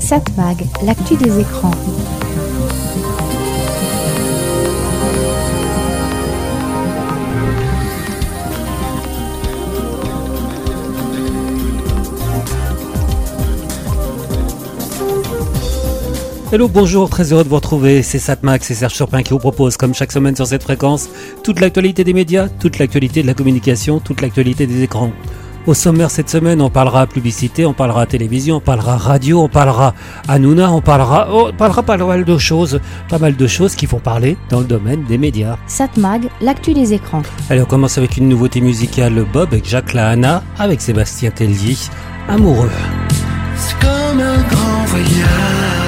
Satmag, l'actu des écrans. Hello, bonjour, très heureux de vous retrouver. C'est Satmax c'est Serge Surpin qui vous propose, comme chaque semaine sur cette fréquence, toute l'actualité des médias, toute l'actualité de la communication, toute l'actualité des écrans. Au sommaire cette semaine, on parlera publicité, on parlera télévision, on parlera radio, on parlera Hanouna, on parlera, oh, on parlera pas mal de choses, pas mal de choses qui font parler dans le domaine des médias. Satmag, l'actu des écrans. Allez, on commence avec une nouveauté musicale Bob avec Jacques Lahana, avec Sébastien Tellier, amoureux. C'est comme un grand voyage.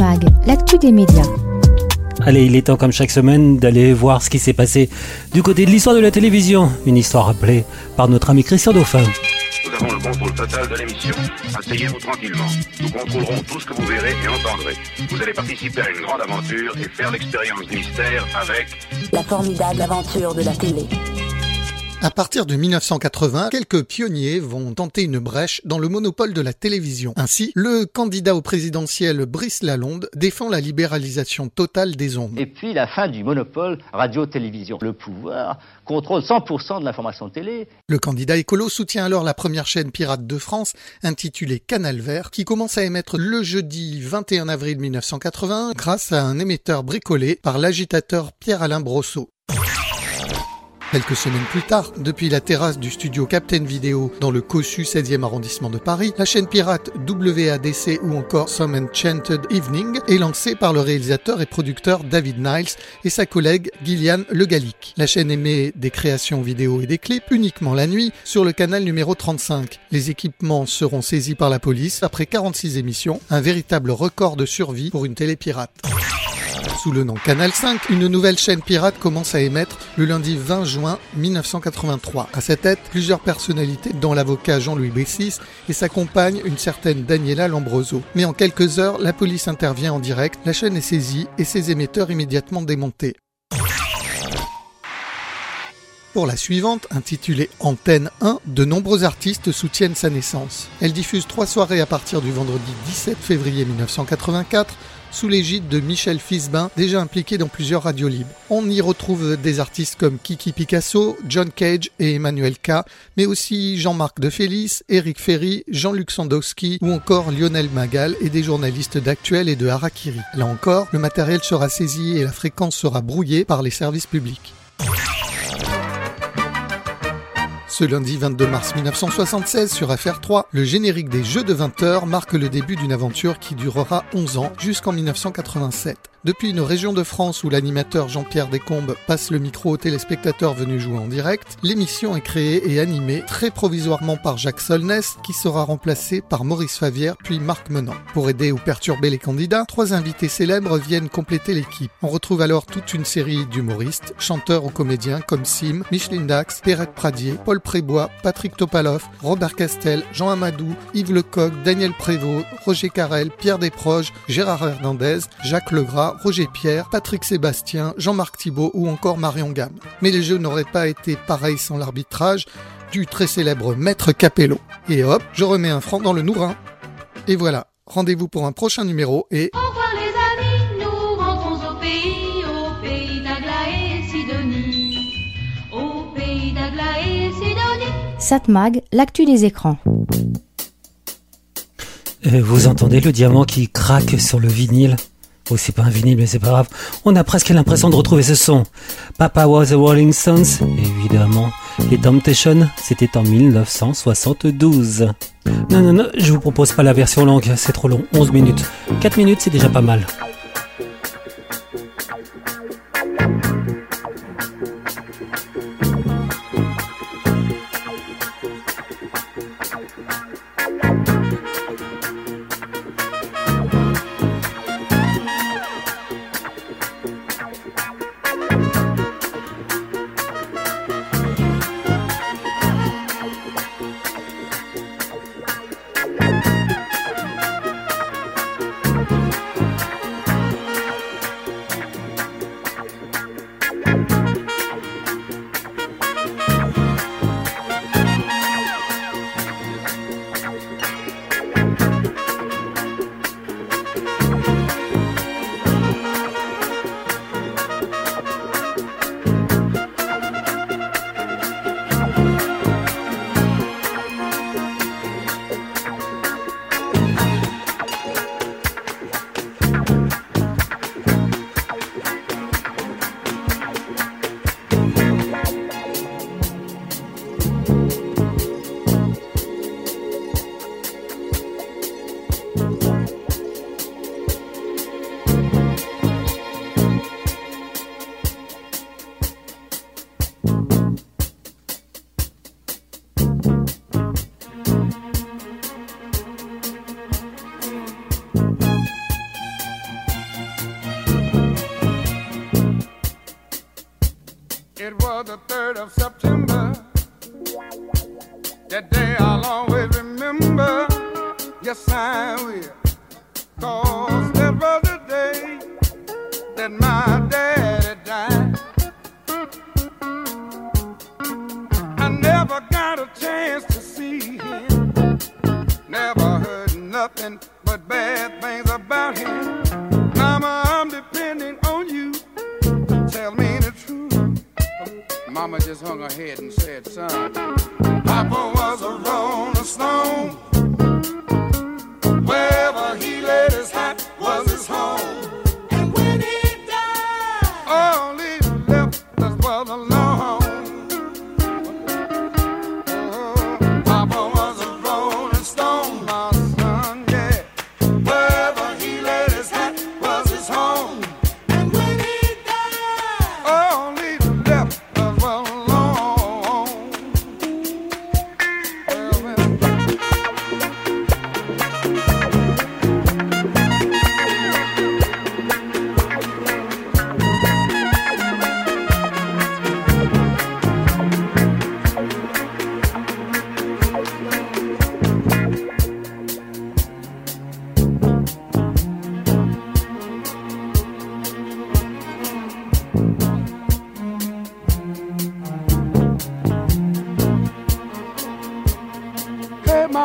Satmag, l'actu des médias. Allez, il est temps comme chaque semaine d'aller voir ce qui s'est passé du côté de l'histoire de la télévision. Une histoire rappelée par notre ami Christian Dauphin. Nous avons le contrôle total de l'émission. Asseyez-vous tranquillement. Nous contrôlerons tout ce que vous verrez et entendrez. Vous allez participer à une grande aventure et faire l'expérience du mystère avec La formidable aventure de la télé. À partir de 1980, quelques pionniers vont tenter une brèche dans le monopole de la télévision. Ainsi, le candidat au présidentiel Brice Lalonde défend la libéralisation totale des ondes. Et puis la fin du monopole radio-télévision. Le pouvoir contrôle 100% de l'information télé. Le candidat écolo soutient alors la première chaîne pirate de France, intitulée Canal Vert, qui commence à émettre le jeudi 21 avril 1980 grâce à un émetteur bricolé par l'agitateur Pierre-Alain Brosseau. Quelques semaines plus tard, depuis la terrasse du studio Captain Video dans le Cossu 16e arrondissement de Paris, la chaîne pirate WADC ou encore Some Enchanted Evening est lancée par le réalisateur et producteur David Niles et sa collègue Gillian Le Gallic. La chaîne émet des créations vidéo et des clips uniquement la nuit sur le canal numéro 35. Les équipements seront saisis par la police après 46 émissions, un véritable record de survie pour une télé pirate. Sous le nom Canal 5, une nouvelle chaîne pirate commence à émettre le lundi 20 juin 1983. À sa tête, plusieurs personnalités, dont l'avocat Jean-Louis Bessis et sa compagne, une certaine Daniela Lambroso. Mais en quelques heures, la police intervient en direct, la chaîne est saisie et ses émetteurs immédiatement démontés. Pour la suivante, intitulée Antenne 1, de nombreux artistes soutiennent sa naissance. Elle diffuse trois soirées à partir du vendredi 17 février 1984 sous l'égide de Michel Fisbin, déjà impliqué dans plusieurs radios libres. On y retrouve des artistes comme Kiki Picasso, John Cage et Emmanuel K, mais aussi Jean-Marc De Félix, Eric Ferry, Jean-Luc Sandowski ou encore Lionel Magal et des journalistes d'Actuel et de Harakiri. Là encore, le matériel sera saisi et la fréquence sera brouillée par les services publics. Ce lundi 22 mars 1976 sur FR3, le générique des Jeux de 20 heures marque le début d'une aventure qui durera 11 ans jusqu'en 1987. Depuis une région de France où l'animateur Jean-Pierre Descombes passe le micro aux téléspectateurs venus jouer en direct, l'émission est créée et animée très provisoirement par Jacques Solness qui sera remplacé par Maurice Favière puis Marc Menant. Pour aider ou perturber les candidats, trois invités célèbres viennent compléter l'équipe. On retrouve alors toute une série d'humoristes, chanteurs ou comédiens comme Sim, Micheline Dax, Perrette Pradier, Paul Prébois, Patrick Topalov, Robert Castel, Jean Amadou, Yves Lecoq, Daniel Prévost, Roger Carrel, Pierre Desproges, Gérard Hernandez, Jacques Legras, Roger Pierre, Patrick Sébastien, Jean-Marc Thibault ou encore Marion Gamme. Mais les jeux n'auraient pas été pareils sans l'arbitrage du très célèbre Maître Capello. Et hop, je remets un franc dans le nourrin. Et voilà, rendez-vous pour un prochain numéro et... Au revoir les amis, nous rentrons au pays, au pays d'Agla et Sidonie. Au pays d'Agla et Sidonie. Satmag, l'actu des écrans. Euh, Vous entendez le diamant qui craque sur le vinyle? Oh, c'est pas un vinyle, mais c'est pas grave. On a presque l'impression de retrouver ce son. Papa was the Rolling Stones, évidemment. Les Temptations, c'était en 1972. Non, non, non, je vous propose pas la version longue, c'est trop long. 11 minutes. 4 minutes, c'est déjà pas mal.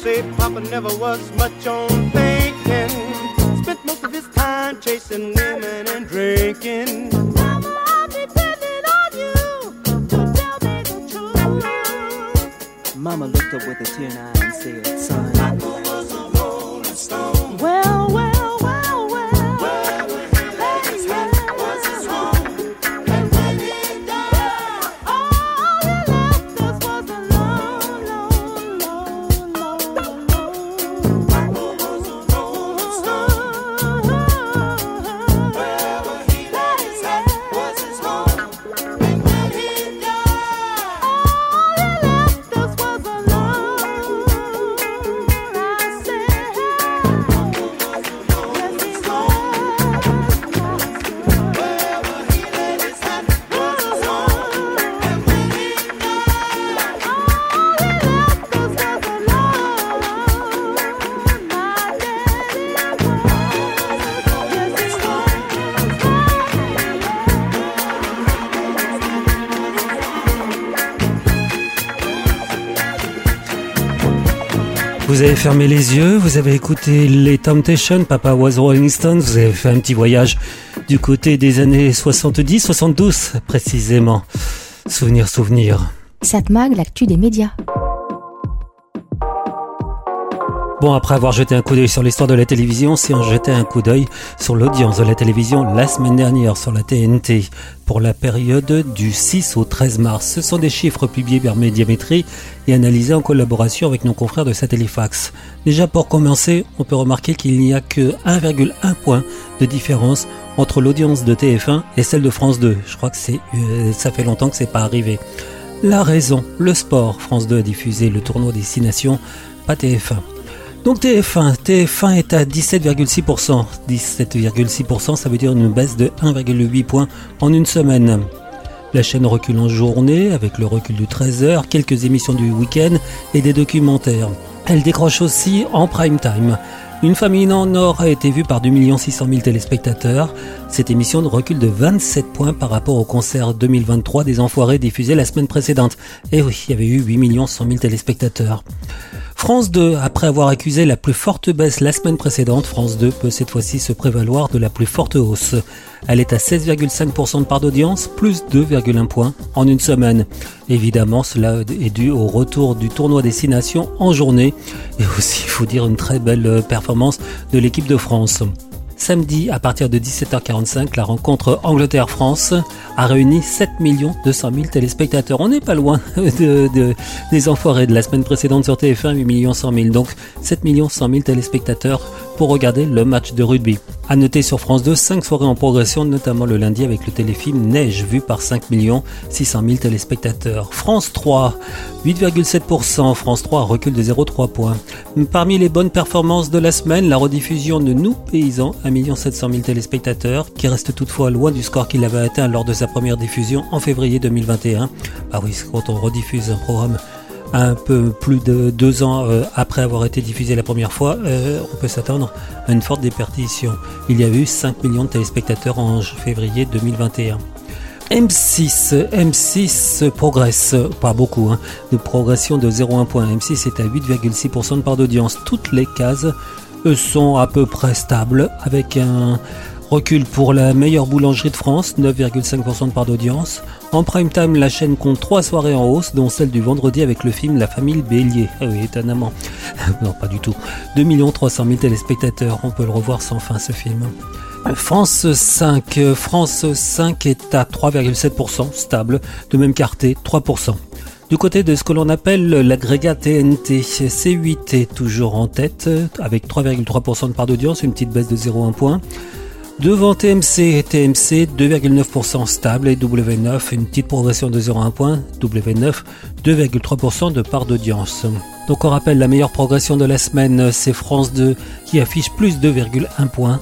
say Papa never was much on thinking. Spent most of his time chasing women and drinking. Mama, I'm depending on you to tell me the truth. Mama looked up with a tear in her eye and said, son, avez fermé les yeux, vous avez écouté les Temptations, Papa Was Rolling Stones, vous avez fait un petit voyage du côté des années 70, 72 précisément. Souvenir, souvenir. Satmag, l'actu des médias. Bon, après avoir jeté un coup d'œil sur l'histoire de la télévision, si on jetait un coup d'œil sur l'audience de la télévision la semaine dernière sur la TNT pour la période du 6 au 13 mars. Ce sont des chiffres publiés par Médiamétrie et analysés en collaboration avec nos confrères de Satellifax. Déjà pour commencer, on peut remarquer qu'il n'y a que 1,1 point de différence entre l'audience de TF1 et celle de France 2. Je crois que c'est, euh, ça fait longtemps que c'est pas arrivé. La raison, le sport. France 2 a diffusé le tournoi des Six Nations, pas TF1. Donc TF1, TF1 est à 17,6%. 17,6%, ça veut dire une baisse de 1,8 points en une semaine. La chaîne recule en journée avec le recul du 13h, quelques émissions du week-end et des documentaires. Elle décroche aussi en prime time. Une famille en or a été vue par 2 600 000 téléspectateurs. Cette émission recule de 27 points par rapport au concert 2023 des Enfoirés diffusé la semaine précédente. Et oui, il y avait eu 8 100 000 téléspectateurs. France 2, après avoir accusé la plus forte baisse la semaine précédente, France 2 peut cette fois-ci se prévaloir de la plus forte hausse. Elle est à 16,5% de part d'audience, plus 2,1 points en une semaine. Évidemment, cela est dû au retour du tournoi des Nations en journée et aussi, il faut dire, une très belle performance de l'équipe de France. Samedi, à partir de 17h45, la rencontre Angleterre-France a réuni 7 200 000 téléspectateurs. On n'est pas loin de, de- des enfoirés de la semaine précédente sur TF1, 8 100 000. Donc 7 100 000 téléspectateurs pour regarder le match de rugby. À noter sur France 2, 5 soirées en progression, notamment le lundi avec le téléfilm Neige, vu par 5 600 000 téléspectateurs. France 3, 8,7%. France 3 recule de 0,3 points. Parmi les bonnes performances de la semaine, la rediffusion de Nous Paysans, 1 700 000 téléspectateurs, qui reste toutefois loin du score qu'il avait atteint lors de sa première diffusion en février 2021. Ah oui, quand on rediffuse un programme un peu plus de deux ans euh, après avoir été diffusé la première fois, euh, on peut s'attendre à une forte déperdition. Il y a eu 5 millions de téléspectateurs en février 2021. M6, M6 progresse, pas beaucoup, hein, de progression de 0,1 point. M6 est à 8,6% de part d'audience. Toutes les cases sont à peu près stables, avec un recul pour la meilleure boulangerie de France, 9,5% de part d'audience. En prime time, la chaîne compte trois soirées en hausse, dont celle du vendredi avec le film La famille Bélier. Ah oui, étonnamment. non, pas du tout. 2 300 000 téléspectateurs. On peut le revoir sans fin, ce film. France 5. France 5 est à 3,7%, stable. De même quarté, 3%. Du côté de ce que l'on appelle l'agrégat TNT, C8 est toujours en tête avec 3,3% de part d'audience, une petite baisse de 0,1 point. Devant TMC, TMC 2,9% stable et W9 une petite progression de 0,1 point, W9 2,3% de part d'audience. Donc on rappelle la meilleure progression de la semaine, c'est France 2 qui affiche plus 2,1 points.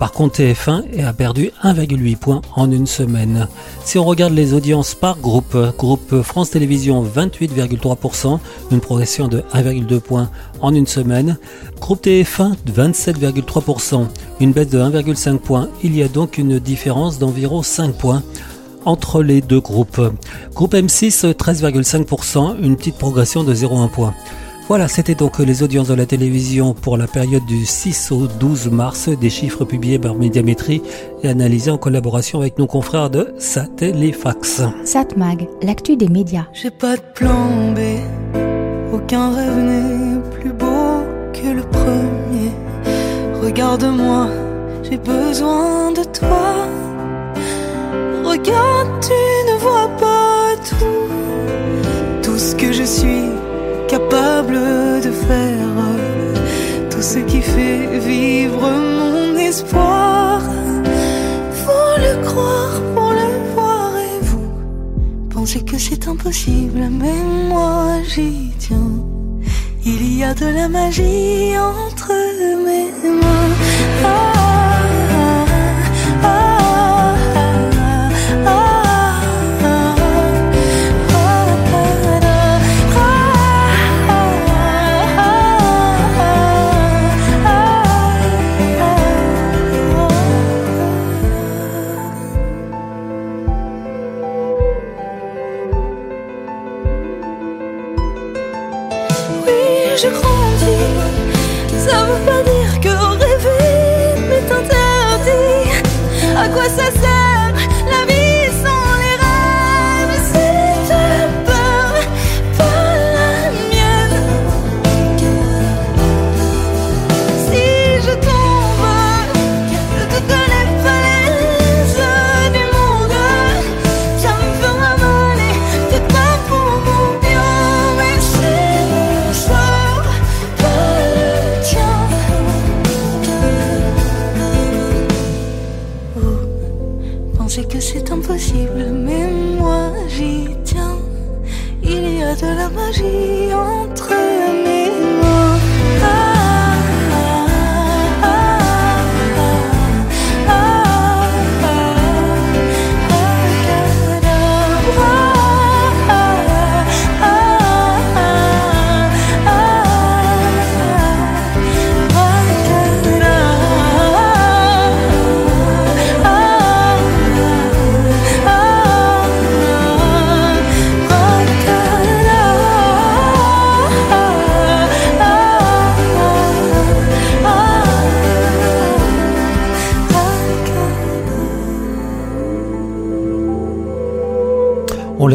Par contre, TF1 a perdu 1,8 points en une semaine. Si on regarde les audiences par groupe, groupe France Télévisions 28,3%, une progression de 1,2 points en une semaine. Groupe TF1 27,3%, une baisse de 1,5 points. Il y a donc une différence d'environ 5 points entre les deux groupes. Groupe M6 13,5%, une petite progression de 0,1 point. Voilà, c'était donc les audiences de la télévision pour la période du 6 au 12 mars, des chiffres publiés par Médiamétrie et analysés en collaboration avec nos confrères de Satellifax. Satmag, l'actu des médias. J'ai pas de plan B, aucun rêve n'est plus beau que le premier. Regarde-moi, j'ai besoin de toi. Regarde, tu ne vois pas tout, tout ce que je suis capable de faire tout ce qui fait vivre mon espoir. Faut le croire pour le voir et vous pensez que c'est impossible, mais moi j'y tiens. Il y a de la magie entre mes mains. Ah.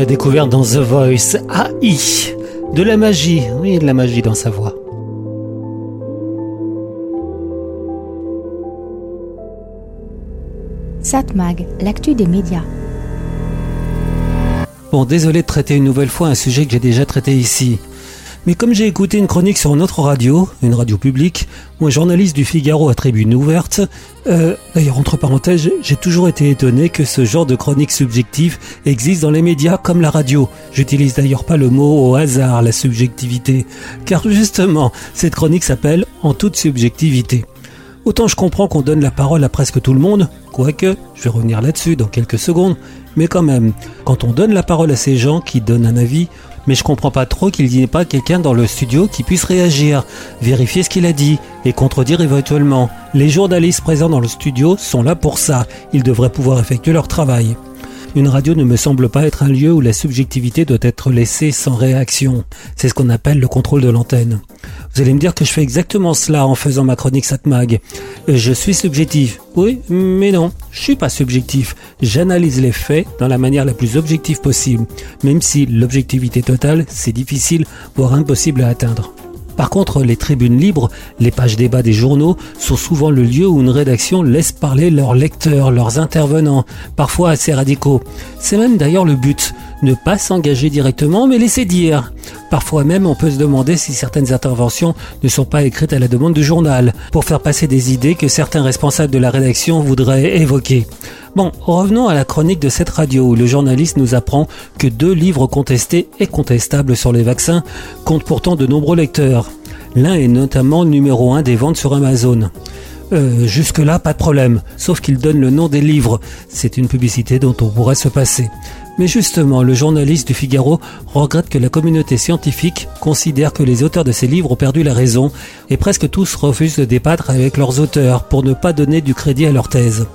Découvert dans The Voice AI. De la magie, oui, de la magie dans sa voix. Satmag, l'actu des médias. Bon, désolé de traiter une nouvelle fois un sujet que j'ai déjà traité ici. Mais comme j'ai écouté une chronique sur une autre radio, une radio publique, où un journaliste du Figaro a tribune ouverte, euh, d'ailleurs entre parenthèses, j'ai toujours été étonné que ce genre de chronique subjective existe dans les médias comme la radio. J'utilise d'ailleurs pas le mot au hasard, la subjectivité, car justement, cette chronique s'appelle En toute subjectivité. Autant je comprends qu'on donne la parole à presque tout le monde, quoique, je vais revenir là-dessus dans quelques secondes, mais quand même, quand on donne la parole à ces gens qui donnent un avis, mais je comprends pas trop qu'il n'y ait pas quelqu'un dans le studio qui puisse réagir, vérifier ce qu'il a dit et contredire éventuellement. Les journalistes présents dans le studio sont là pour ça, ils devraient pouvoir effectuer leur travail. Une radio ne me semble pas être un lieu où la subjectivité doit être laissée sans réaction. C'est ce qu'on appelle le contrôle de l'antenne. Vous allez me dire que je fais exactement cela en faisant ma chronique Satmag. Je suis subjectif. Oui, mais non, je suis pas subjectif. J'analyse les faits dans la manière la plus objective possible, même si l'objectivité totale, c'est difficile, voire impossible à atteindre. Par contre, les tribunes libres, les pages débat des journaux, sont souvent le lieu où une rédaction laisse parler leurs lecteurs, leurs intervenants, parfois assez radicaux. C'est même d'ailleurs le but, ne pas s'engager directement, mais laisser dire. Parfois même, on peut se demander si certaines interventions ne sont pas écrites à la demande du journal, pour faire passer des idées que certains responsables de la rédaction voudraient évoquer. Bon, revenons à la chronique de cette radio où le journaliste nous apprend que deux livres contestés et contestables sur les vaccins comptent pourtant de nombreux lecteurs. L'un est notamment numéro un des ventes sur Amazon. Euh, Jusque-là, pas de problème, sauf qu'il donne le nom des livres. C'est une publicité dont on pourrait se passer. Mais justement, le journaliste du Figaro regrette que la communauté scientifique considère que les auteurs de ces livres ont perdu la raison et presque tous refusent de débattre avec leurs auteurs pour ne pas donner du crédit à leur thèse.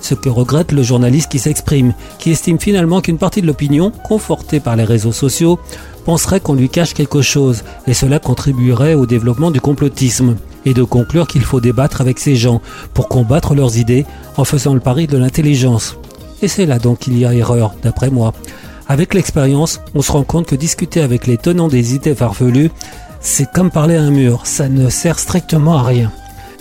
Ce que regrette le journaliste qui s'exprime, qui estime finalement qu'une partie de l'opinion, confortée par les réseaux sociaux, penserait qu'on lui cache quelque chose, et cela contribuerait au développement du complotisme, et de conclure qu'il faut débattre avec ces gens pour combattre leurs idées en faisant le pari de l'intelligence. Et c'est là donc qu'il y a erreur, d'après moi. Avec l'expérience, on se rend compte que discuter avec les tenants des idées farfelues, c'est comme parler à un mur, ça ne sert strictement à rien.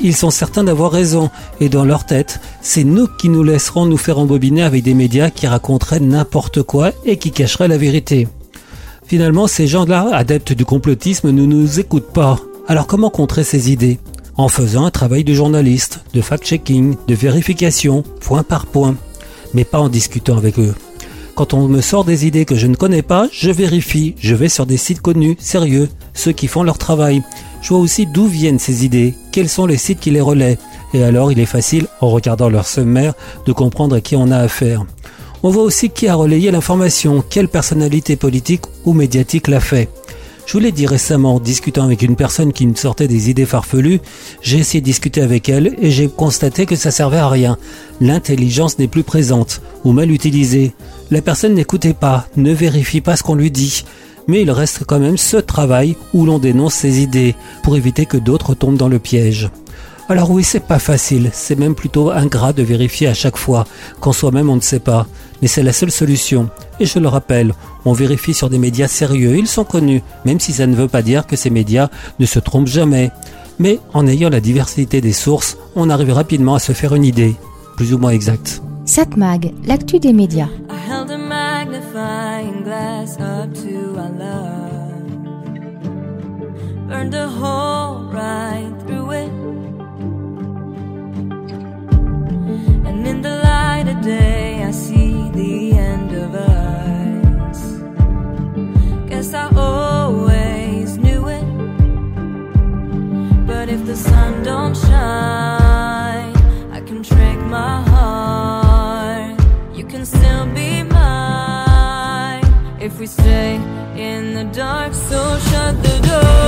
Ils sont certains d'avoir raison, et dans leur tête, c'est nous qui nous laisserons nous faire embobiner avec des médias qui raconteraient n'importe quoi et qui cacheraient la vérité. Finalement, ces gens-là, adeptes du complotisme, ne nous écoutent pas. Alors comment contrer ces idées? En faisant un travail de journaliste, de fact-checking, de vérification, point par point, mais pas en discutant avec eux. Quand on me sort des idées que je ne connais pas, je vérifie, je vais sur des sites connus, sérieux, ceux qui font leur travail. Je vois aussi d'où viennent ces idées, quels sont les sites qui les relaient, et alors il est facile, en regardant leur sommaire, de comprendre à qui on a affaire. On voit aussi qui a relayé l'information, quelle personnalité politique ou médiatique l'a fait. Je vous l'ai dit récemment, en discutant avec une personne qui me sortait des idées farfelues, j'ai essayé de discuter avec elle et j'ai constaté que ça servait à rien. L'intelligence n'est plus présente, ou mal utilisée. La personne n'écoutait pas, ne vérifie pas ce qu'on lui dit. Mais il reste quand même ce travail où l'on dénonce ses idées, pour éviter que d'autres tombent dans le piège. Alors oui, c'est pas facile, c'est même plutôt ingrat de vérifier à chaque fois, quand soi-même on ne sait pas. Mais c'est la seule solution. Et je le rappelle, on vérifie sur des médias sérieux, ils sont connus, même si ça ne veut pas dire que ces médias ne se trompent jamais. Mais en ayant la diversité des sources, on arrive rapidement à se faire une idée, plus ou moins exacte. Satmag, l'actu des médias. I In the light of day, I see the end of us. Guess I always knew it. But if the sun don't shine, I can trick my heart. You can still be mine if we stay in the dark. So shut the door,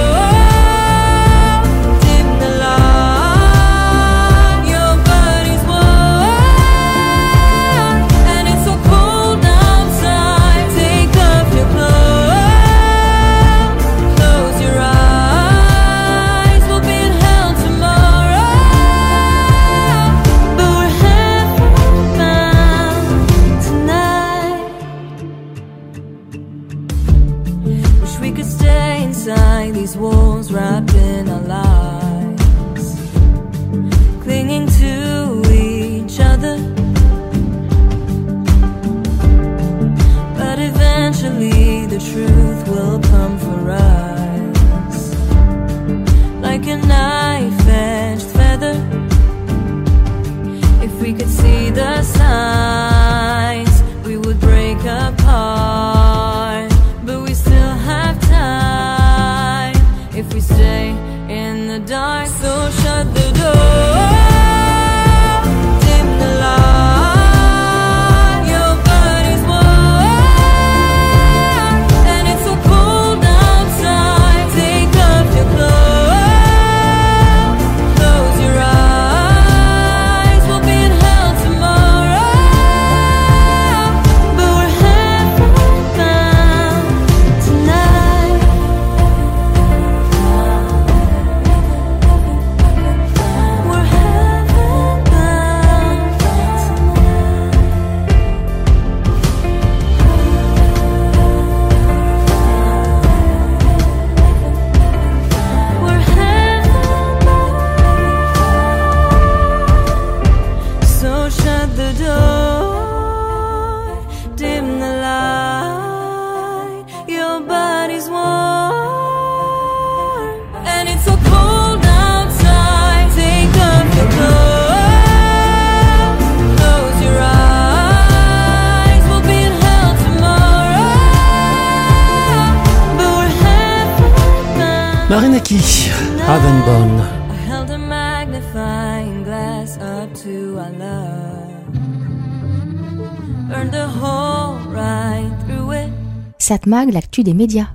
Satmag, l'actu des médias.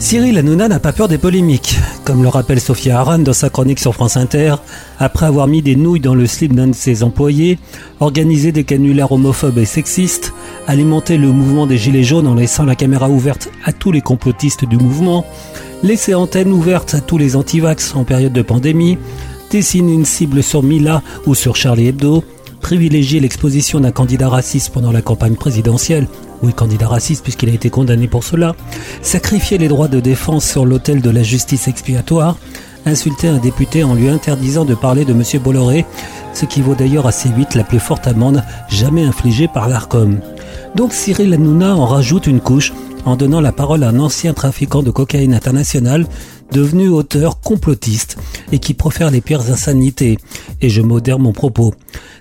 Cyril Hanouna n'a pas peur des polémiques. Comme le rappelle Sophia Aran dans sa chronique sur France Inter, après avoir mis des nouilles dans le slip d'un de ses employés, organisé des canulaires homophobes et sexistes, alimenté le mouvement des Gilets jaunes en laissant la caméra ouverte à tous les complotistes du mouvement, laissé antenne ouverte à tous les antivax en période de pandémie, dessiner une cible sur Mila ou sur Charlie Hebdo, privilégier l'exposition d'un candidat raciste pendant la campagne présidentielle, oui candidat raciste puisqu'il a été condamné pour cela, sacrifier les droits de défense sur l'autel de la justice expiatoire, insulter un député en lui interdisant de parler de M. Bolloré, ce qui vaut d'ailleurs à C8 la plus forte amende jamais infligée par l'ARCOM. Donc Cyril Hanouna en rajoute une couche en donnant la parole à un ancien trafiquant de cocaïne international devenu auteur complotiste et qui profère les pires insanités. Et je modère mon propos.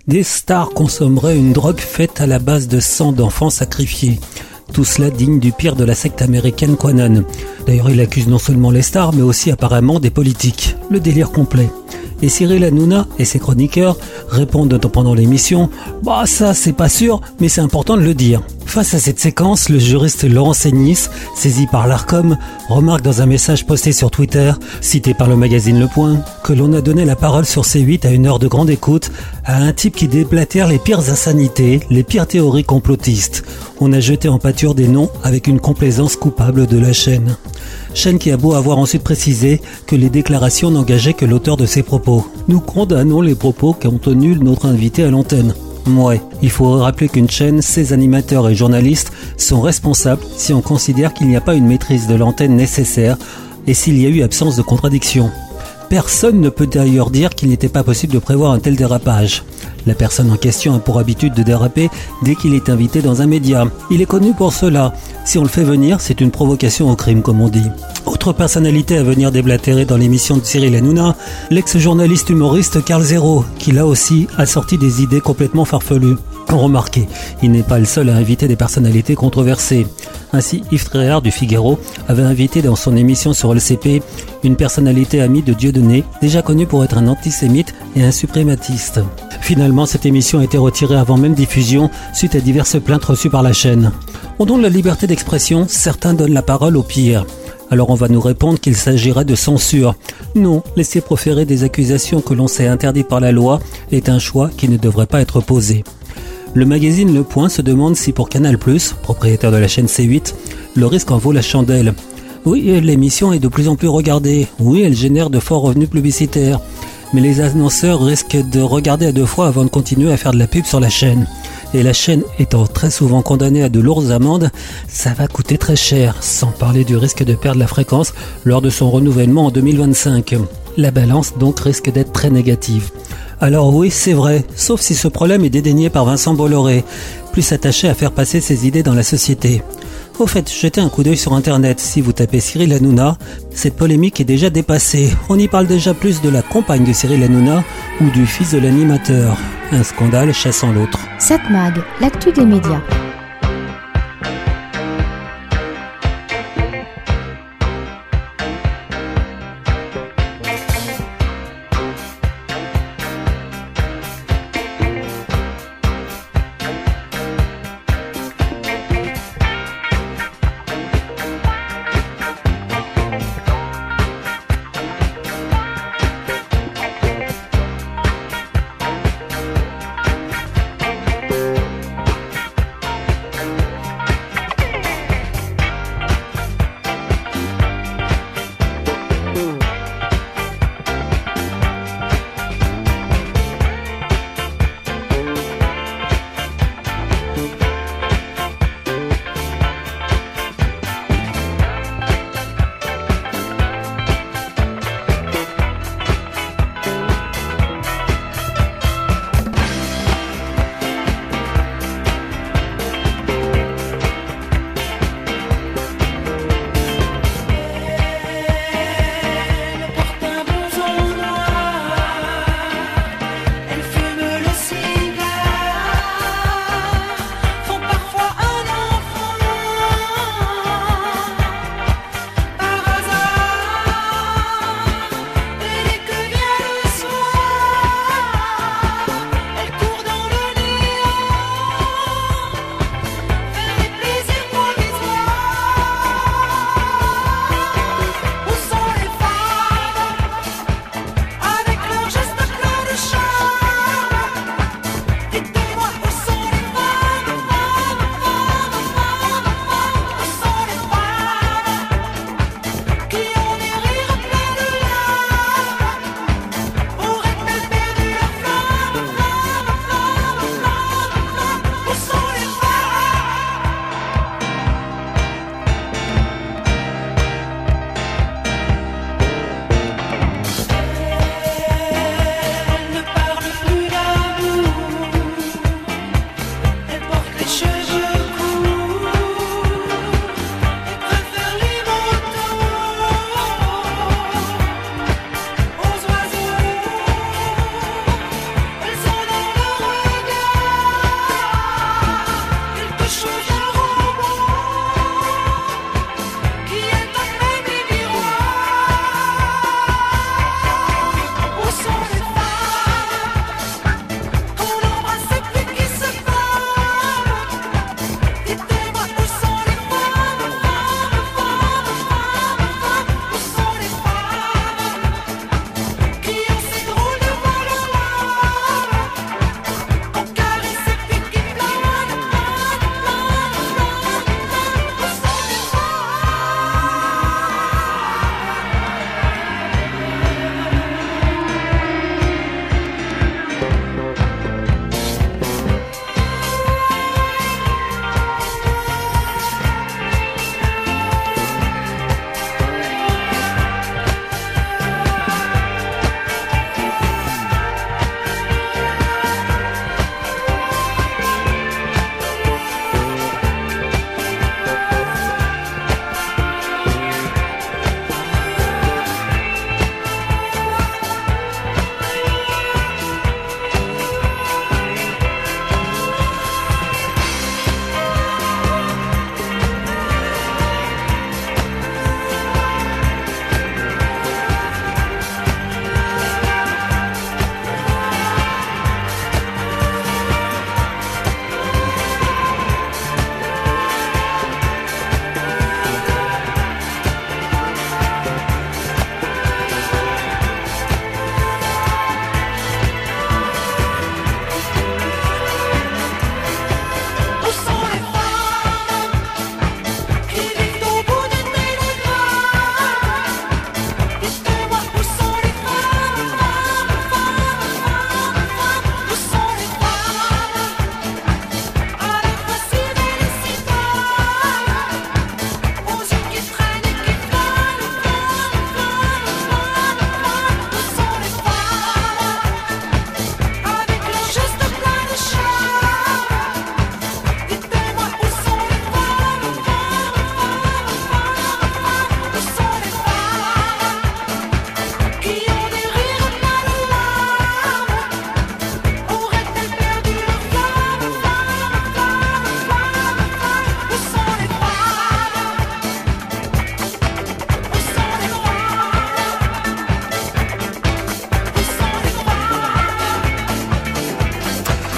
Des stars consommeraient une drogue faite à la base de sang d'enfants sacrifiés. Tout cela digne du pire de la secte américaine Quanon. D'ailleurs, il accuse non seulement les stars, mais aussi apparemment des politiques. Le délire complet. Et Cyril Hanouna et ses chroniqueurs répondent pendant l'émission Bah ça c'est pas sûr, mais c'est important de le dire. Face à cette séquence, le juriste Laurent Seignis, saisi par l'ARCOM, remarque dans un message posté sur Twitter, cité par le magazine Le Point, que l'on a donné la parole sur C8 à une heure de grande écoute à un type qui déblatère les pires insanités, les pires théories complotistes. On a jeté en pâture des noms avec une complaisance coupable de la chaîne. Chaîne qui a beau avoir ensuite précisé que les déclarations n'engageaient que l'auteur de ces propos. Nous condamnons les propos qu'ont tenus notre invité à l'antenne. Ouais, il faut rappeler qu'une chaîne, ses animateurs et journalistes sont responsables si on considère qu'il n'y a pas une maîtrise de l'antenne nécessaire et s'il y a eu absence de contradiction. Personne ne peut d'ailleurs dire qu'il n'était pas possible de prévoir un tel dérapage. La personne en question a pour habitude de déraper dès qu'il est invité dans un média. Il est connu pour cela. Si on le fait venir, c'est une provocation au crime, comme on dit. Autre personnalité à venir déblatérer dans l'émission de Cyril Hanouna, l'ex-journaliste humoriste Carl Zero, qui là aussi a sorti des idées complètement farfelues. Remarquez, il n'est pas le seul à inviter des personnalités controversées. Ainsi, Yves Tréhard du Figaro avait invité dans son émission sur LCP une personnalité amie de Dieudonné, déjà connue pour être un antisémite et un suprématiste. Finalement, cette émission a été retirée avant même diffusion suite à diverses plaintes reçues par la chaîne. On donne la liberté d'expression, certains donnent la parole au pire. Alors on va nous répondre qu'il s'agirait de censure. Non, laisser proférer des accusations que l'on sait interdites par la loi est un choix qui ne devrait pas être posé. Le magazine Le Point se demande si pour Canal+, propriétaire de la chaîne C8, le risque en vaut la chandelle. Oui, l'émission est de plus en plus regardée. Oui, elle génère de forts revenus publicitaires. Mais les annonceurs risquent de regarder à deux fois avant de continuer à faire de la pub sur la chaîne. Et la chaîne étant très souvent condamnée à de lourdes amendes, ça va coûter très cher, sans parler du risque de perdre la fréquence lors de son renouvellement en 2025. La balance donc risque d'être très négative. Alors oui, c'est vrai, sauf si ce problème est dédaigné par Vincent Bolloré, plus attaché à faire passer ses idées dans la société. Au fait, jetez un coup d'œil sur internet. Si vous tapez Cyril Hanouna, cette polémique est déjà dépassée. On y parle déjà plus de la compagne de Cyril Hanouna ou du fils de l'animateur. Un scandale chassant l'autre. Satmag, l'actu des médias.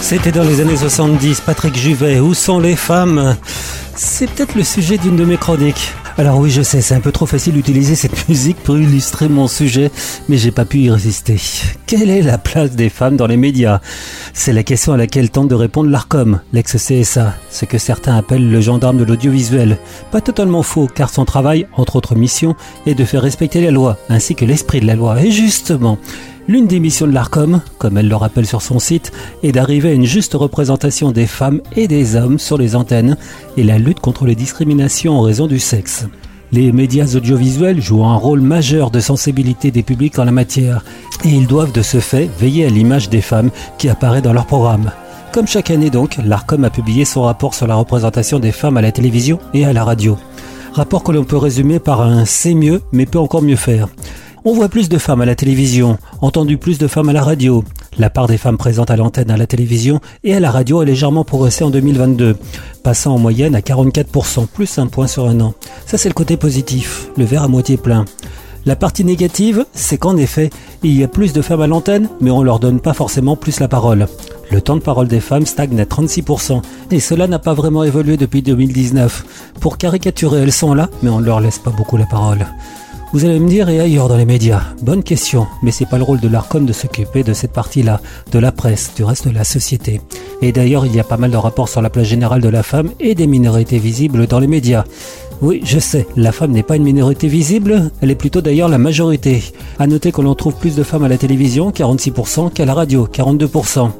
C'était dans les années 70, Patrick Juvet, Où sont les femmes? C'est peut-être le sujet d'une de mes chroniques. Alors oui, je sais, c'est un peu trop facile d'utiliser cette musique pour illustrer mon sujet, mais j'ai pas pu y résister. Quelle est la place des femmes dans les médias? C'est la question à laquelle tente de répondre l'ARCOM, l'ex-CSA, ce que certains appellent le gendarme de l'audiovisuel. Pas totalement faux, car son travail, entre autres missions, est de faire respecter la loi, ainsi que l'esprit de la loi. Et justement, L'une des missions de l'ARCOM, comme elle le rappelle sur son site, est d'arriver à une juste représentation des femmes et des hommes sur les antennes et la lutte contre les discriminations en raison du sexe. Les médias audiovisuels jouent un rôle majeur de sensibilité des publics en la matière et ils doivent de ce fait veiller à l'image des femmes qui apparaît dans leur programme. Comme chaque année donc, l'ARCOM a publié son rapport sur la représentation des femmes à la télévision et à la radio. Rapport que l'on peut résumer par un c'est mieux mais peut encore mieux faire. On voit plus de femmes à la télévision, entendu plus de femmes à la radio. La part des femmes présentes à l'antenne à la télévision et à la radio a légèrement progressé en 2022, passant en moyenne à 44%, plus un point sur un an. Ça c'est le côté positif, le verre à moitié plein. La partie négative, c'est qu'en effet, il y a plus de femmes à l'antenne, mais on leur donne pas forcément plus la parole. Le temps de parole des femmes stagne à 36%, et cela n'a pas vraiment évolué depuis 2019. Pour caricaturer, elles sont là, mais on ne leur laisse pas beaucoup la parole. Vous allez me dire, et ailleurs dans les médias Bonne question, mais c'est pas le rôle de l'ARCOM de s'occuper de cette partie-là, de la presse, du reste de la société. Et d'ailleurs, il y a pas mal de rapports sur la place générale de la femme et des minorités visibles dans les médias. Oui, je sais, la femme n'est pas une minorité visible, elle est plutôt d'ailleurs la majorité. À noter que l'on trouve plus de femmes à la télévision, 46%, qu'à la radio, 42%.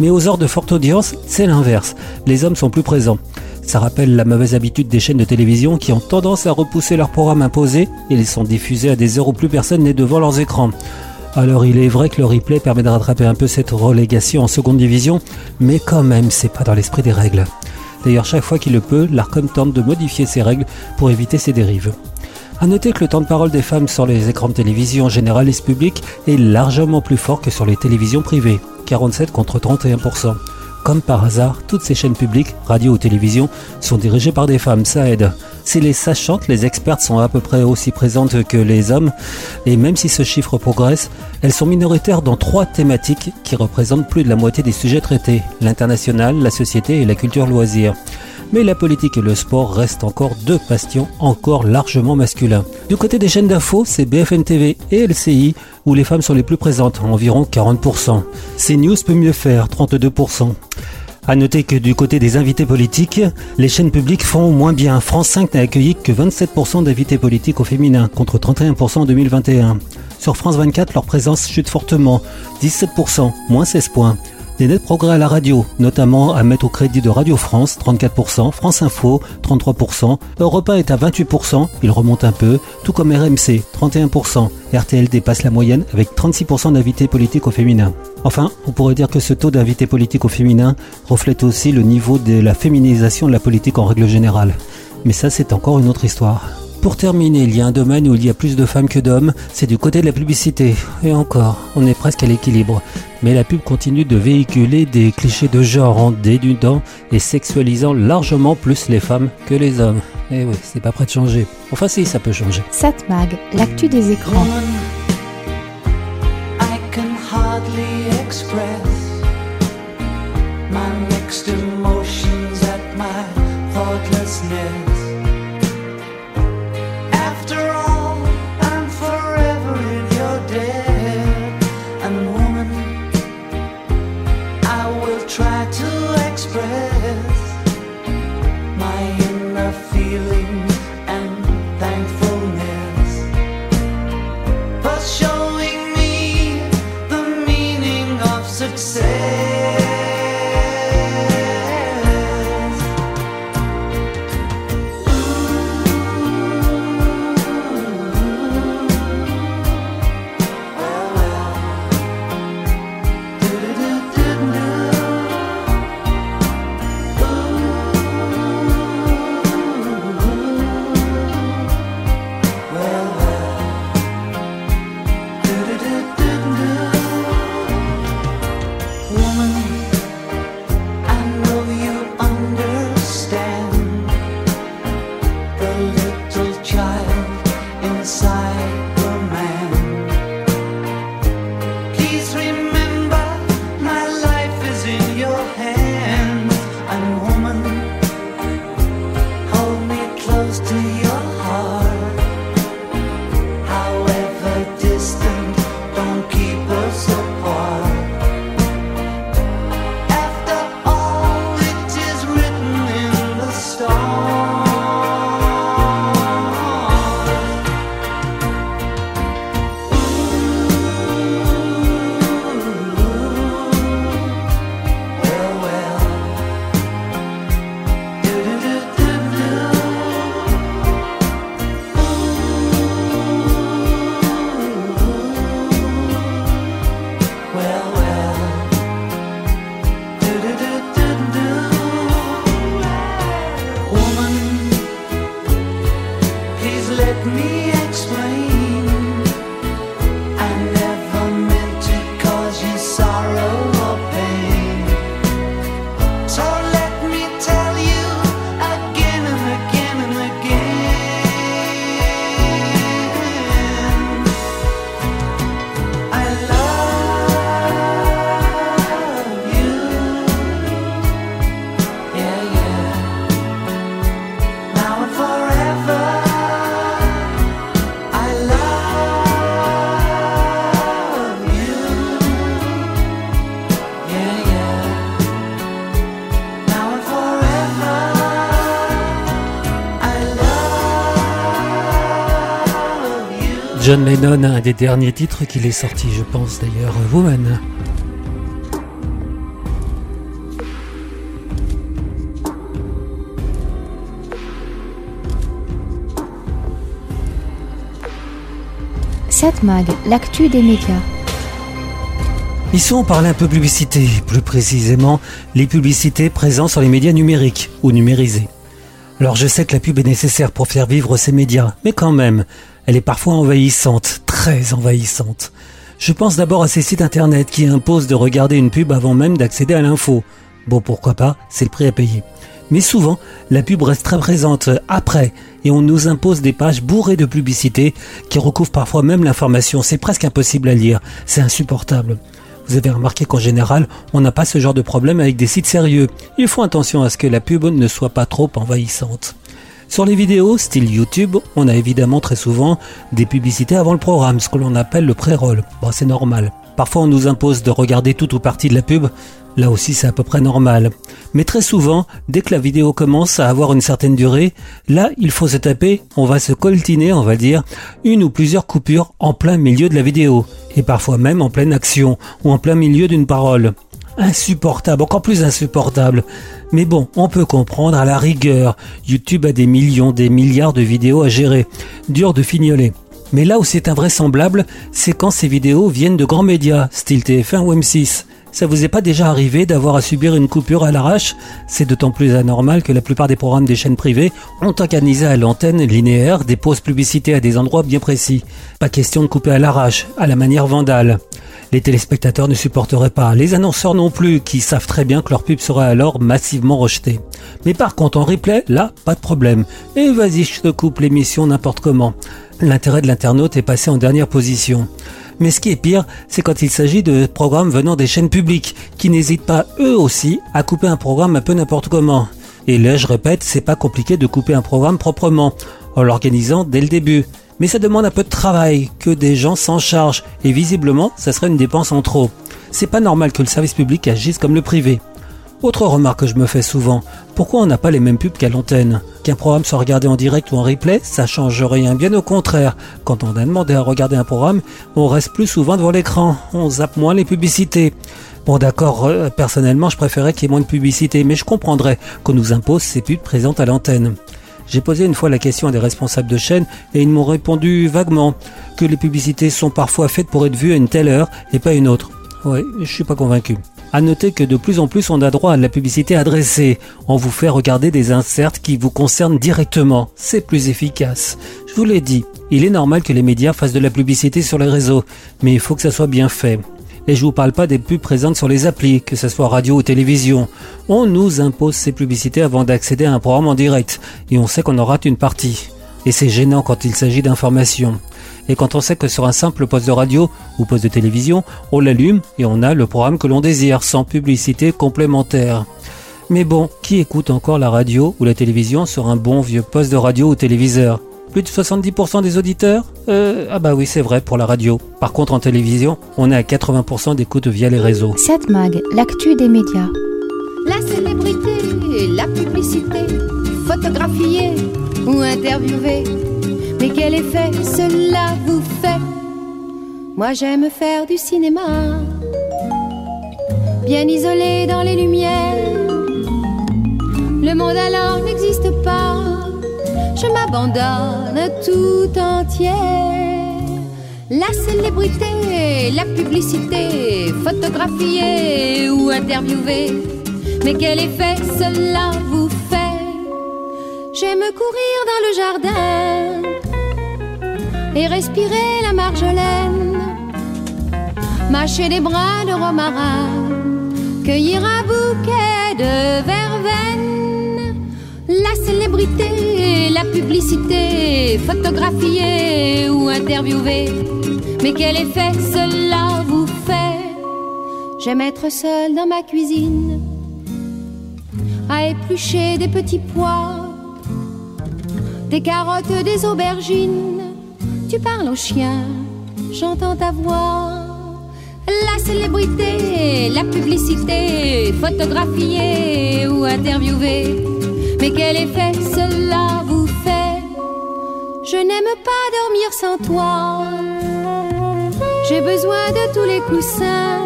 Mais aux heures de forte audience, c'est l'inverse. Les hommes sont plus présents. Ça rappelle la mauvaise habitude des chaînes de télévision qui ont tendance à repousser leurs programmes imposés et les sont diffusés à des heures où plus personne n'est devant leurs écrans. Alors il est vrai que le replay permet de rattraper un peu cette relégation en seconde division, mais quand même c'est pas dans l'esprit des règles. D'ailleurs chaque fois qu'il le peut, l'ARCOM tente de modifier ces règles pour éviter ces dérives. A noter que le temps de parole des femmes sur les écrans de télévision généralistes publics est largement plus fort que sur les télévisions privées, 47 contre 31%. Comme par hasard, toutes ces chaînes publiques, radio ou télévision, sont dirigées par des femmes, ça aide. Si les sachantes, les expertes sont à peu près aussi présentes que les hommes, et même si ce chiffre progresse, elles sont minoritaires dans trois thématiques qui représentent plus de la moitié des sujets traités, l'international, la société et la culture loisir mais la politique et le sport restent encore deux bastions encore largement masculins. Du côté des chaînes d'infos, c'est BFM TV et LCI où les femmes sont les plus présentes, environ 40%. CNews peut mieux faire, 32%. A noter que du côté des invités politiques, les chaînes publiques font moins bien. France 5 n'a accueilli que 27% d'invités politiques au féminin, contre 31% en 2021. Sur France 24, leur présence chute fortement, 17%, moins 16 points. Des nets progrès à la radio, notamment à mettre au crédit de Radio France, 34%, France Info, 33%, Europe 1 est à 28%, il remonte un peu, tout comme RMC, 31%, RTL dépasse la moyenne avec 36% d'invités politiques au féminin. Enfin, on pourrait dire que ce taux d'invités politiques au féminin reflète aussi le niveau de la féminisation de la politique en règle générale. Mais ça, c'est encore une autre histoire. Pour terminer, il y a un domaine où il y a plus de femmes que d'hommes, c'est du côté de la publicité. Et encore, on est presque à l'équilibre. Mais la pub continue de véhiculer des clichés de genre en dénudant et sexualisant largement plus les femmes que les hommes. Et oui, c'est pas prêt de changer. Enfin si, ça peut changer. Satmag, l'actu des écrans. I can hardly Lennon, un des derniers titres qu'il est sorti, je pense d'ailleurs, Woman. Cette mag, l'actu des médias. Ici, on parle un peu publicité, plus précisément les publicités présentes sur les médias numériques ou numérisés. Alors je sais que la pub est nécessaire pour faire vivre ces médias, mais quand même, elle est parfois envahissante, très envahissante. Je pense d'abord à ces sites internet qui imposent de regarder une pub avant même d'accéder à l'info. Bon, pourquoi pas, c'est le prix à payer. Mais souvent, la pub reste très présente après et on nous impose des pages bourrées de publicités qui recouvrent parfois même l'information. C'est presque impossible à lire, c'est insupportable. Vous avez remarqué qu'en général, on n'a pas ce genre de problème avec des sites sérieux. Il faut attention à ce que la pub ne soit pas trop envahissante. Sur les vidéos, style YouTube, on a évidemment très souvent des publicités avant le programme, ce que l'on appelle le pré-roll. Bon, c'est normal. Parfois, on nous impose de regarder toute ou partie de la pub. Là aussi, c'est à peu près normal. Mais très souvent, dès que la vidéo commence à avoir une certaine durée, là, il faut se taper, on va se coltiner, on va dire, une ou plusieurs coupures en plein milieu de la vidéo. Et parfois même en pleine action, ou en plein milieu d'une parole. Insupportable, encore plus insupportable. Mais bon, on peut comprendre à la rigueur. YouTube a des millions, des milliards de vidéos à gérer. Dur de fignoler. Mais là où c'est invraisemblable, c'est quand ces vidéos viennent de grands médias, style TF1 ou M6. Ça vous est pas déjà arrivé d'avoir à subir une coupure à l'arrache? C'est d'autant plus anormal que la plupart des programmes des chaînes privées ont organisé à l'antenne linéaire des pauses publicité à des endroits bien précis. Pas question de couper à l'arrache, à la manière vandale. Les téléspectateurs ne supporteraient pas, les annonceurs non plus, qui savent très bien que leur pub sera alors massivement rejetée. Mais par contre en replay, là, pas de problème. Et vas-y, je te coupe l'émission n'importe comment. L'intérêt de l'internaute est passé en dernière position. Mais ce qui est pire, c'est quand il s'agit de programmes venant des chaînes publiques, qui n'hésitent pas eux aussi à couper un programme un peu n'importe comment. Et là, je répète, c'est pas compliqué de couper un programme proprement, en l'organisant dès le début. Mais ça demande un peu de travail, que des gens s'en chargent, et visiblement, ça serait une dépense en trop. C'est pas normal que le service public agisse comme le privé. Autre remarque que je me fais souvent, pourquoi on n'a pas les mêmes pubs qu'à l'antenne? Qu'un programme soit regardé en direct ou en replay, ça change rien, bien au contraire. Quand on a demandé à regarder un programme, on reste plus souvent devant l'écran, on zappe moins les publicités. Bon d'accord, euh, personnellement je préférais qu'il y ait moins de publicité, mais je comprendrais qu'on nous impose ces pubs présentes à l'antenne. J'ai posé une fois la question à des responsables de chaîne et ils m'ont répondu vaguement que les publicités sont parfois faites pour être vues à une telle heure et pas une autre. Ouais, je suis pas convaincu. À noter que de plus en plus on a droit à la publicité adressée. On vous fait regarder des inserts qui vous concernent directement. C'est plus efficace. Je vous l'ai dit, il est normal que les médias fassent de la publicité sur les réseaux, mais il faut que ça soit bien fait. Et je vous parle pas des pubs présentes sur les applis, que ce soit radio ou télévision. On nous impose ces publicités avant d'accéder à un programme en direct, et on sait qu'on en rate une partie. Et c'est gênant quand il s'agit d'informations. Et quand on sait que sur un simple poste de radio ou poste de télévision, on l'allume et on a le programme que l'on désire, sans publicité complémentaire. Mais bon, qui écoute encore la radio ou la télévision sur un bon vieux poste de radio ou téléviseur? Plus de 70% des auditeurs? Euh, Ah bah oui, c'est vrai pour la radio. Par contre, en télévision, on est à 80% d'écoute via les réseaux. Cette mag, l'actu des médias. La célébrité, la publicité, photographiée ou interviewée. Mais quel effet cela vous fait? Moi j'aime faire du cinéma, bien isolé dans les lumières. Le monde alors n'existe pas, je m'abandonne tout entière. La célébrité, la publicité, photographiée ou interviewée. Mais quel effet cela vous fait? J'aime courir dans le jardin et respirer la marjolaine. Mâcher des bras de romarin, cueillir un bouquet de verveine. La célébrité, la publicité, photographier ou interviewer. Mais quel effet cela vous fait? J'aime être seule dans ma cuisine, à éplucher des petits pois, des carottes, des aubergines. Tu parles au chien, j'entends ta voix. La célébrité, la publicité, photographier ou interviewer. Mais quel effet cela vous fait? Je n'aime pas dormir sans toi. J'ai besoin de tous les coussins.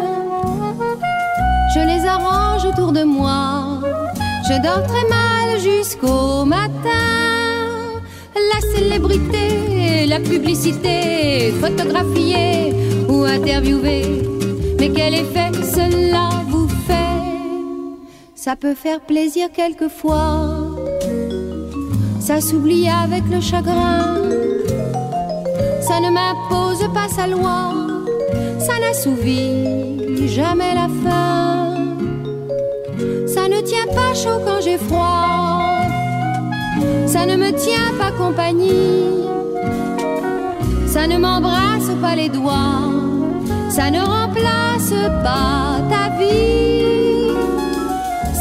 Je les arrange autour de moi. Je dors très mal jusqu'au matin. La célébrité, la publicité, photographier ou interviewer. Mais quel effet cela vous fait? Ça peut faire plaisir quelquefois. Ça s'oublie avec le chagrin. Ça ne m'impose pas sa loi. Ça n'assouvit jamais la faim. Ça ne tient pas chaud quand j'ai froid. Ça ne me tient pas compagnie. Ça ne m'embrasse pas les doigts. Ça ne remplace pas ta vie.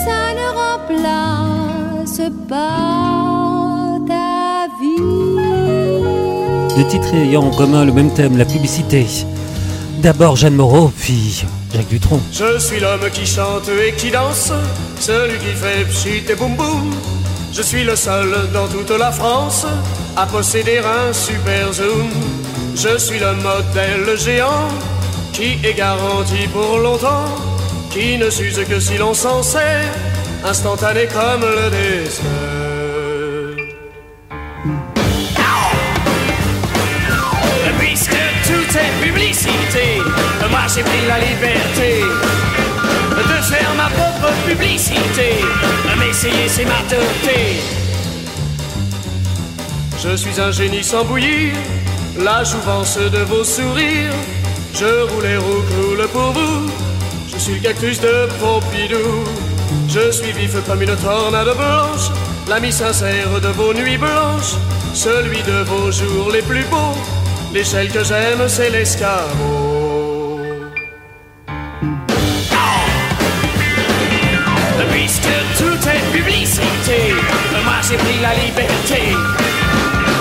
Ça ne remplace pas ta vie. Deux titres ayant en commun le même thème, la publicité. D'abord Jeanne Moreau, puis Jacques Dutronc. Je suis l'homme qui chante et qui danse, celui qui fait pchit et boum boum. Je suis le seul dans toute la France à posséder un super zoom. Je suis le modèle géant qui est garanti pour longtemps, qui ne s'use que si l'on s'en sert, instantané comme le dessert. Puisque tout est publicité, moi j'ai pris la liberté faire ma propre publicité. M'essayer, c'est ma. Je suis un génie sans bouillir, la jouvence de vos sourires. Je roule et roule pour vous. Je suis le cactus de Pompidou. Je suis vif comme une tornade blanche, l'ami sincère de vos nuits blanches, celui de vos jours les plus beaux. L'échelle que j'aime, c'est l'escabeau. J'ai pris la liberté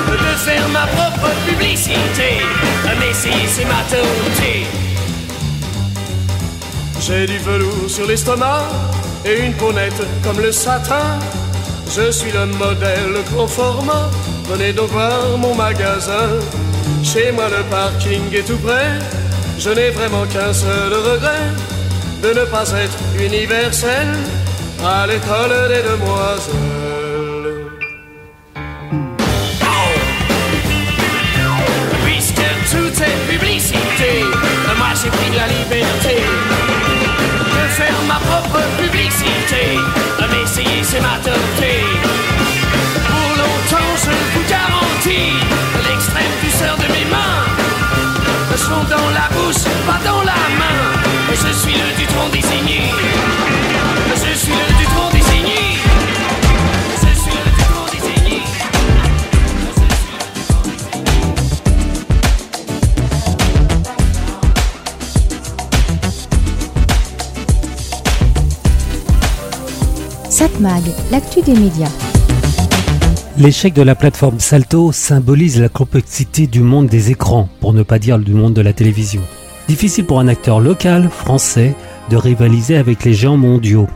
de faire ma propre publicité. Mais si c'est ma tauté. J'ai du velours sur l'estomac et une peau nette comme le satin. Je suis le modèle grand format. Venez donc voir mon magasin. Chez moi le parking est tout près. Je n'ai vraiment qu'un seul regret de ne pas être universel à l'école des demoiselles. J'ai pris la liberté de faire ma propre publicité. M'essayer, c'est ma teuté. Pour longtemps, je vous garantis l'extrême douceur de mes mains. Me sont dans la bouche, pas dans la L'actu des médias. L'échec de la plateforme Salto symbolise la complexité du monde des écrans, pour ne pas dire du monde de la télévision. Difficile pour un acteur local, français, de rivaliser avec les géants mondiaux.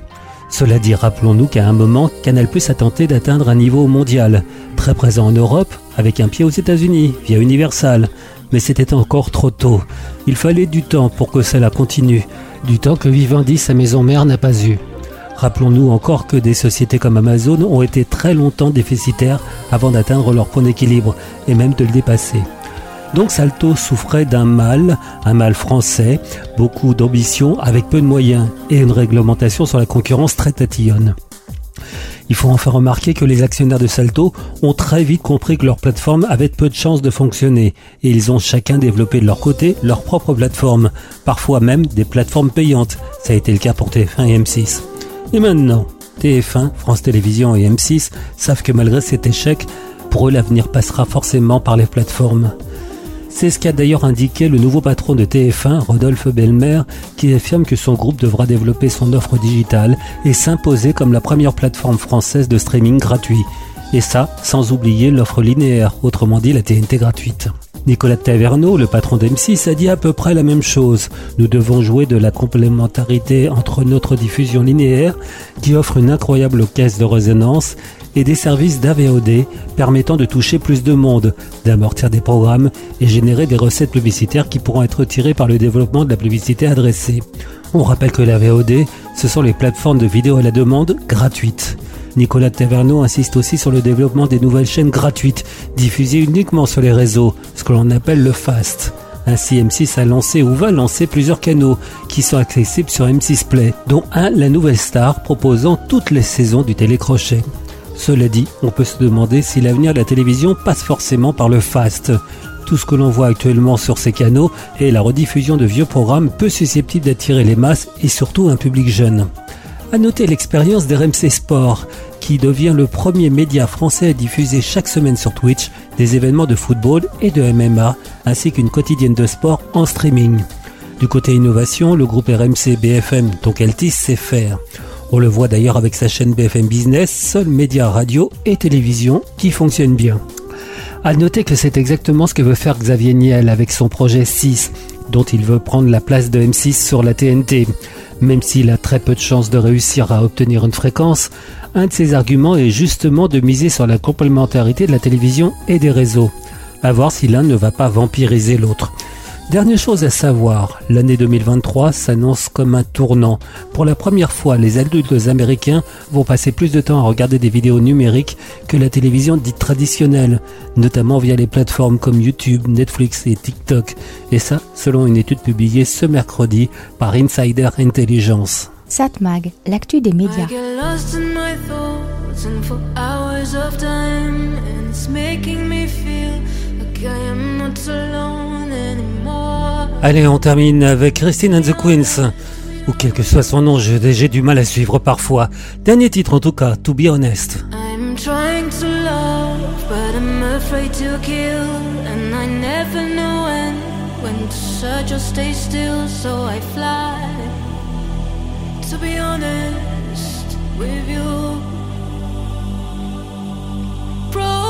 Cela dit, rappelons-nous qu'à un moment, Canal Plus a tenté d'atteindre un niveau mondial, très présent en Europe, avec un pied aux États-Unis, via Universal. Mais c'était encore trop tôt. Il fallait du temps pour que cela continue, du temps que Vivendi, sa maison mère, n'a pas eu. Rappelons-nous encore que des sociétés comme Amazon ont été très longtemps déficitaires avant d'atteindre leur point d'équilibre et même de le dépasser. Donc Salto souffrait d'un mal, un mal français, beaucoup d'ambition avec peu de moyens et une réglementation sur la concurrence très tatillonne. Il faut enfin remarquer que les actionnaires de Salto ont très vite compris que leur plateforme avait peu de chances de fonctionner et ils ont chacun développé de leur côté leur propre plateforme, parfois même des plateformes payantes. Ça a été le cas pour TF1 et M6. Et maintenant, TF1, France Télévisions et M6 savent que malgré cet échec, pour eux l'avenir passera forcément par les plateformes. C'est ce qu'a d'ailleurs indiqué le nouveau patron de TF1, Rodolphe Belmer, qui affirme que son groupe devra développer son offre digitale et s'imposer comme la première plateforme française de streaming gratuit. Et ça, sans oublier l'offre linéaire, autrement dit la TNT gratuite. Nicolas Taverneau, le patron d'M6, a dit à peu près la même chose. Nous devons jouer de la complémentarité entre notre diffusion linéaire, qui offre une incroyable caisse de résonance, et des services d'AVOD permettant de toucher plus de monde, d'amortir des programmes et générer des recettes publicitaires qui pourront être tirées par le développement de la publicité adressée. On rappelle que la VOD, ce sont les plateformes de vidéo à la demande gratuites. Nicolas Taverneau insiste aussi sur le développement des nouvelles chaînes gratuites, diffusées uniquement sur les réseaux, ce que l'on appelle le FAST. Ainsi, M6 a lancé ou va lancer plusieurs canaux qui sont accessibles sur M6 Play, dont un La Nouvelle Star proposant toutes les saisons du télécrochet. Cela dit, on peut se demander si l'avenir de la télévision passe forcément par le fast. Tout ce que l'on voit actuellement sur ces canaux est la rediffusion de vieux programmes peu susceptibles d'attirer les masses et surtout un public jeune. À noter l'expérience d'RMC Sport, qui devient le premier média français à diffuser chaque semaine sur Twitch des événements de football et de MMA, ainsi qu'une quotidienne de sport en streaming. Du côté innovation, le groupe RMC BFM, donc Altis, sait faire. On le voit d'ailleurs avec sa chaîne BFM Business, seul média radio et télévision qui fonctionne bien. À noter que c'est exactement ce que veut faire Xavier Niel avec son projet 6, dont il veut prendre la place de M6 sur la TNT. Même s'il a très peu de chances de réussir à obtenir une fréquence, un de ses arguments est justement de miser sur la complémentarité de la télévision et des réseaux. À voir si l'un ne va pas vampiriser l'autre. Dernière chose à savoir, l'année 2023 s'annonce comme un tournant. Pour la première fois, les adultes américains vont passer plus de temps à regarder des vidéos numériques que la télévision dite traditionnelle, notamment via les plateformes comme YouTube, Netflix et TikTok. Et ça, selon une étude publiée ce mercredi par Insider Intelligence. Satmag, l'actu des médias. Allez, on termine avec Christine and the Queens. Ou quel que soit son nom, j'ai du mal à suivre parfois. Dernier titre en tout cas, To Be Honest. I'm trying to love, but I'm afraid to kill. And I never know when, when to search or stay still, so I fly. To be honest with you. Broken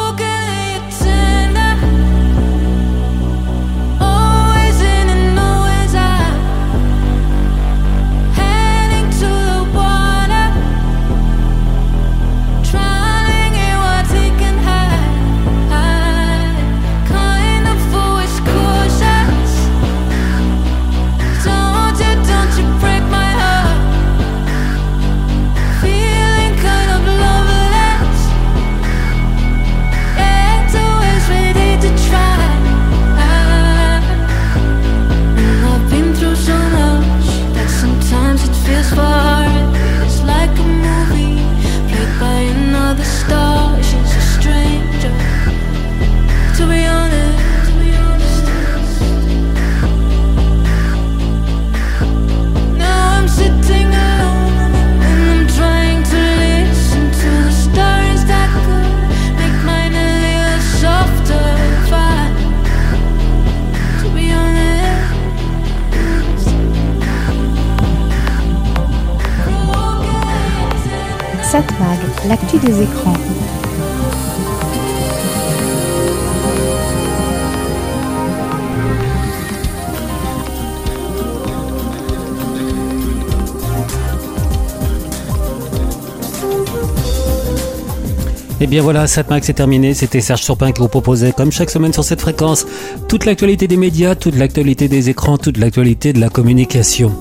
bien voilà, Satmax c'est terminé. C'était Serge Surpin qui vous proposait, comme chaque semaine sur cette fréquence, toute l'actualité des médias, toute l'actualité des écrans, toute l'actualité de la communication.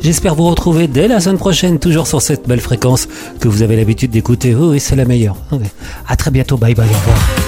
J'espère vous retrouver dès la semaine prochaine, toujours sur cette belle fréquence que vous avez l'habitude d'écouter. Oui, oui, c'est la meilleure. Oui. À très bientôt. Bye bye. Au revoir.